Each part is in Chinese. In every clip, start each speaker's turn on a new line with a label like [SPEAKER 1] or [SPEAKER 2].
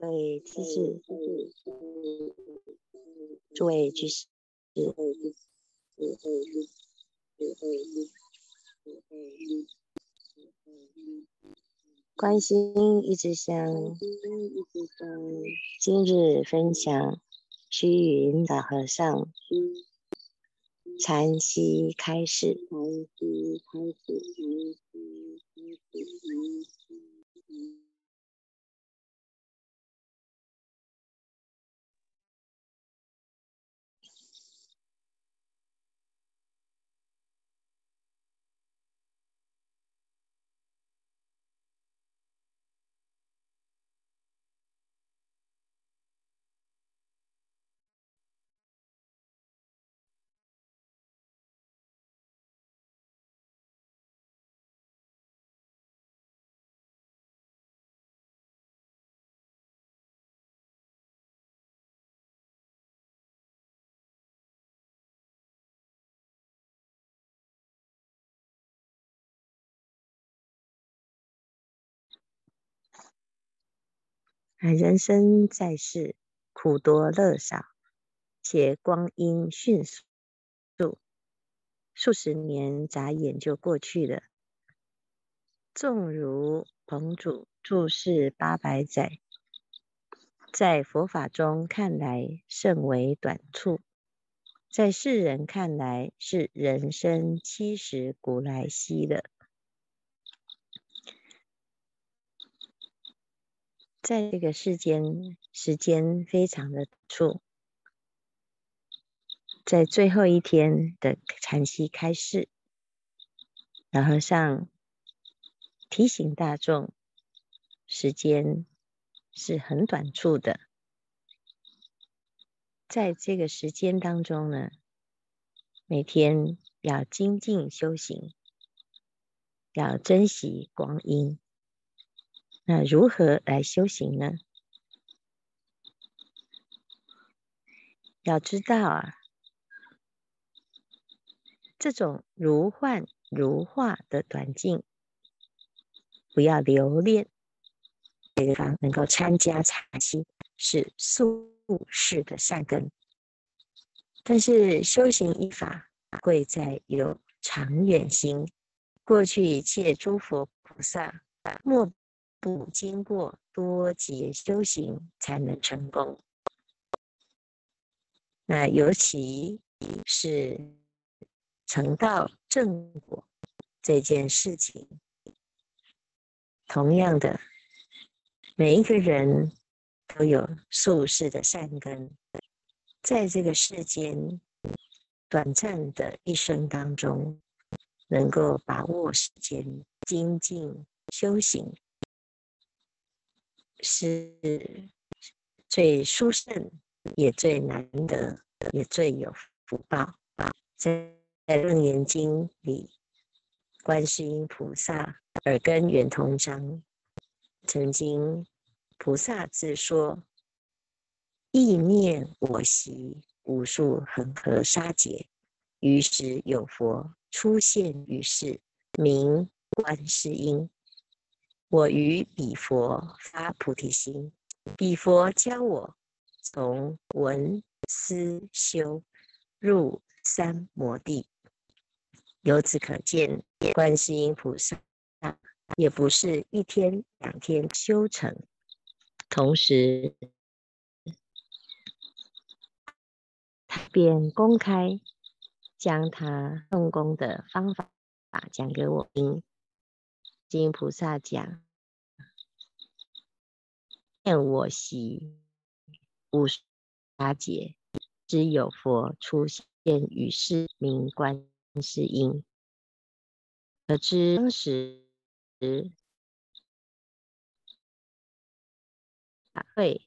[SPEAKER 1] 诸位居士，诸位居士，关心一直香，今日分享虚云老和尚禅息开示。人生在世，苦多乐少，且光阴迅速，数十年眨眼就过去了。纵如彭祖，注世八百载，在佛法中看来甚为短促，在世人看来是人生七十古来稀了。在这个世间，时间非常的促。在最后一天的禅期开示，老和尚提醒大众，时间是很短促的。在这个时间当中呢，每天要精进修行，要珍惜光阴。那如何来修行呢？要知道啊，这种如幻如化的短静，不要留恋。这个方能够参加禅息，是宿世的善根。但是修行一法，贵在有长远心。过去一切诸佛菩萨，莫。不经过多劫修行才能成功，那尤其是成道正果这件事情，同样的，每一个人都有宿世的善根，在这个世间短暂的一生当中，能够把握时间精进修行。是最殊胜，也最难得，也最有福报啊。在《楞严经》里，观世音菩萨耳根圆通章曾经菩萨自说：“意念我习，无数恒河沙劫，于时有佛出现于世，名观世音。”我于彼佛发菩提心，彼佛教我从闻思修入三摩地。由此可见，观世音菩萨也不是一天两天修成，同时他便公开将他用功的方法讲给我听。观音菩萨讲：“念我习无数沙劫，知有佛出现于世，名观世音。可知当时法会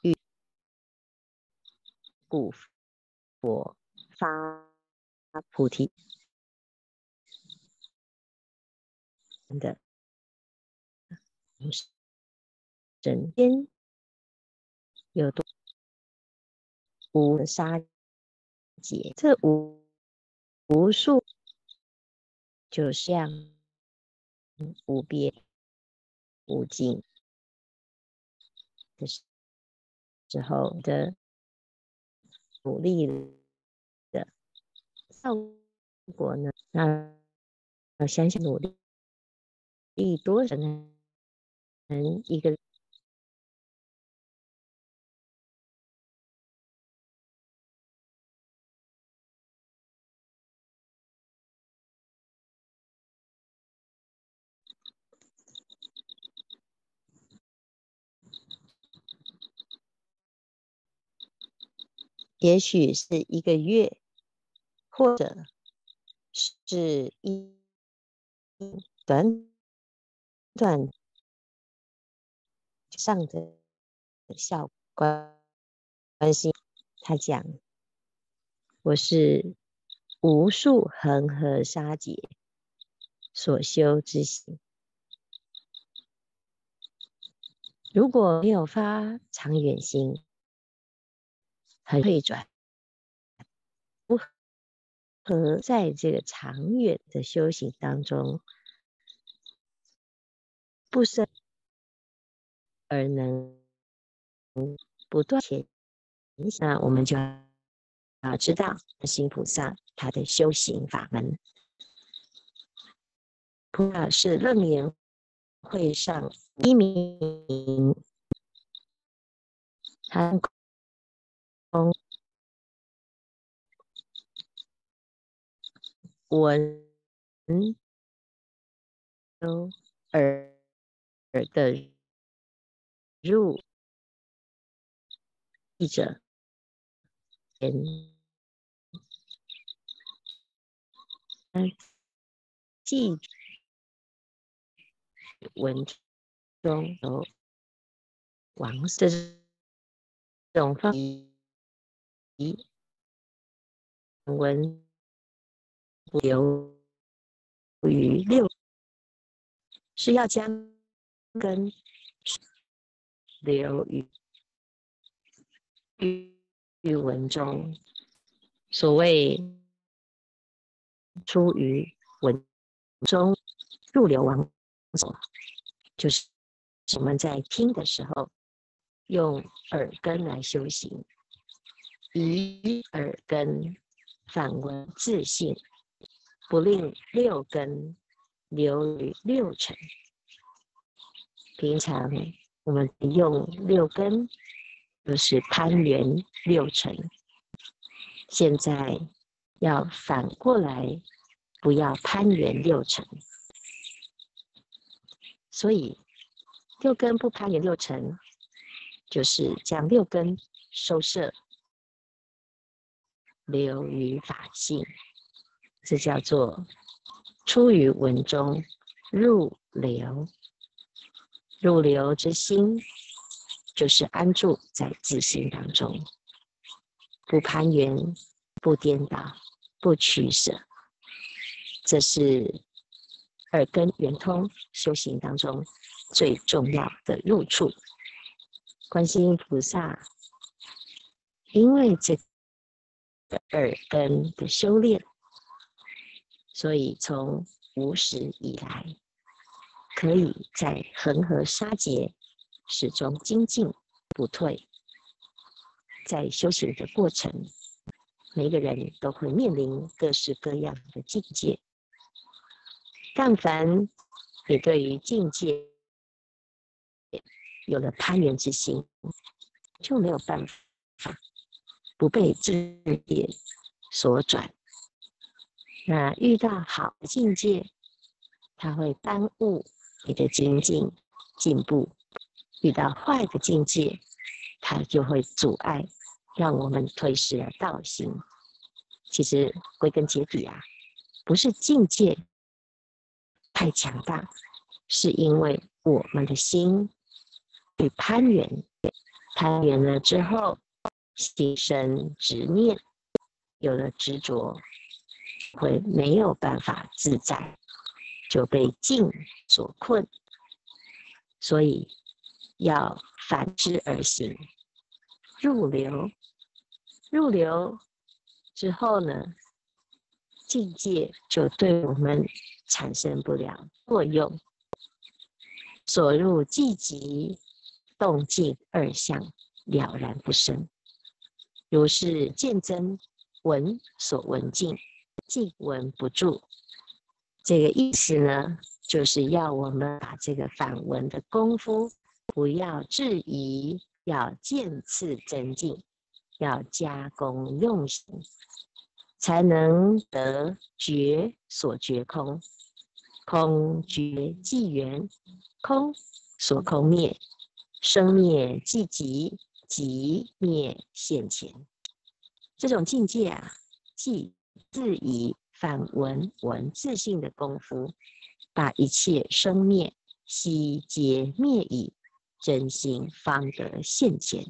[SPEAKER 1] 与故佛发菩提。”的整天有多无沙劫，这无无数就像无边无尽，的时候的努力的效果呢？那要想想努力力多少呢？能一个。也许是一个月，或者是一短短上的效果关系。他讲，我是无数恒河沙劫所修之行，如果没有发长远心。很退转，如何在这个长远的修行当中不生而能不断前行？那我们就要知道，行菩萨他的修行法门，菩萨是楞严会上一名，他。闻有耳耳的入记者言，记文中有王这种方。文流于六，是要将根流于于文中。所谓出于文中入流王所，就是我们在听的时候，用耳根来修行。以耳根反闻自性，不令六根流于六尘。平常我们用六根，就是攀缘六尘。现在要反过来，不要攀缘六尘。所以六根不攀缘六尘，就是将六根收摄。留于法性，这叫做出于文中入流。入流之心，就是安住在自性当中，不攀缘，不颠倒，不取舍。这是耳根圆通修行当中最重要的入处。观世音菩萨，因为这个。耳根的修炼，所以从无始以来，可以在恒河沙劫始终精进不退。在修行的过程，每个人都会面临各式各样的境界。但凡你对于境界有了攀缘之心，就没有办法。不被枝叶所转，那遇到好的境界，它会耽误你的精进进步；遇到坏的境界，它就会阻碍，让我们退失了道心。其实归根结底啊，不是境界太强大，是因为我们的心被攀缘，攀缘了之后。心生执念，有了执着，会没有办法自在，就被境所困。所以要反之而行，入流。入流之后呢，境界就对我们产生不了作用。所入既极，动静二相了然不生。如是见真闻所闻境，静闻不住。这个意思呢，就是要我们把这个反闻的功夫不要质疑，要渐次增进，要加功用行，才能得觉所觉空，空觉即缘，空所空灭，生灭即寂，寂灭现前。这种境界啊，即自以。反闻闻自性的功夫，把一切生灭悉皆灭矣，真心方得现前。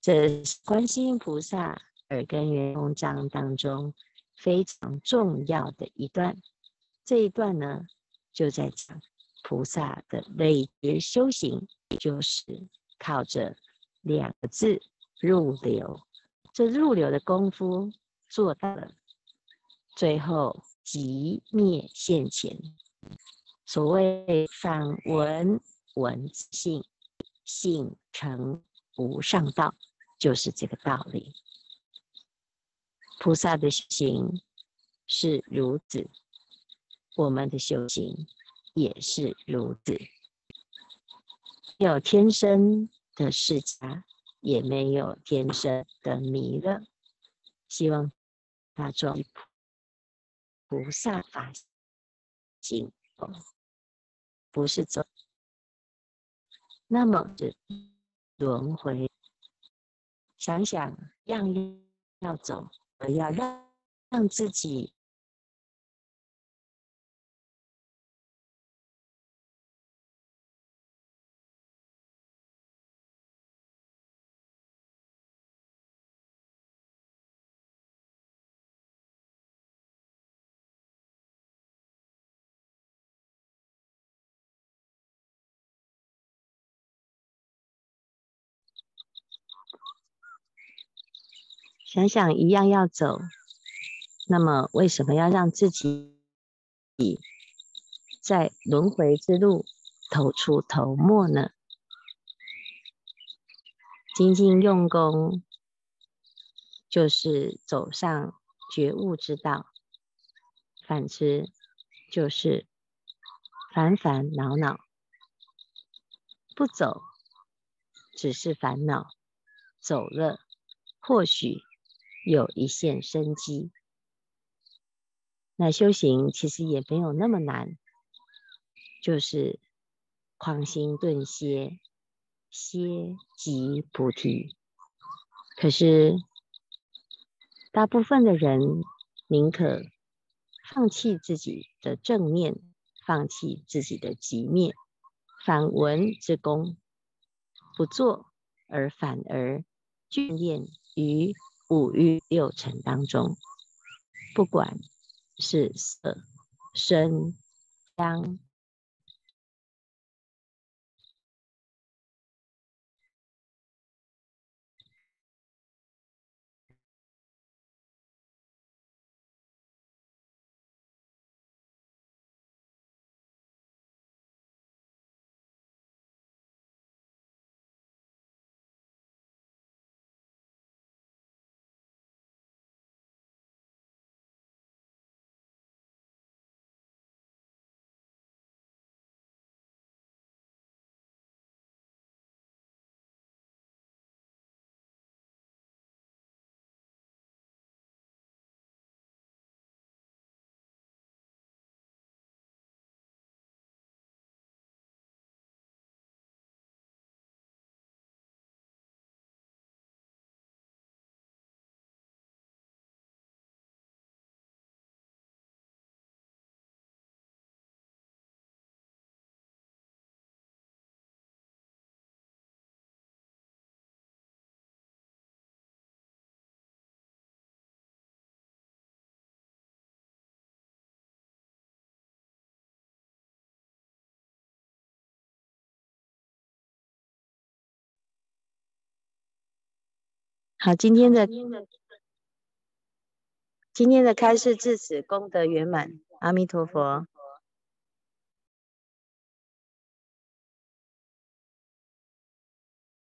[SPEAKER 1] 这观世音菩萨耳根圆通章当中非常重要的一段。这一段呢，就在讲菩萨的累劫修行，也就是靠着两个字入流。这入流的功夫做到了。最后即灭现前，所谓反闻闻性，性成无上道，就是这个道理。菩萨的行是如此，我们的修行也是如此。没有天生的世家，也没有天生的弥勒。希望大众。菩萨法行，不是走，那么是轮回。想想样样要走，而要让让自己。想想一样要走，那么为什么要让自己在轮回之路头出头没呢？精进用功，就是走上觉悟之道；反之，就是烦烦恼恼。不走，只是烦恼；走了，或许。有一线生机，那修行其实也没有那么难，就是狂心顿歇，歇即菩提。可是大部分的人宁可放弃自己的正念，放弃自己的极灭，反闻之功不做，而反而眷恋于。五欲六尘当中，不管是色、声、香。好，今天的今天的开示至此功德圆满，阿弥陀佛。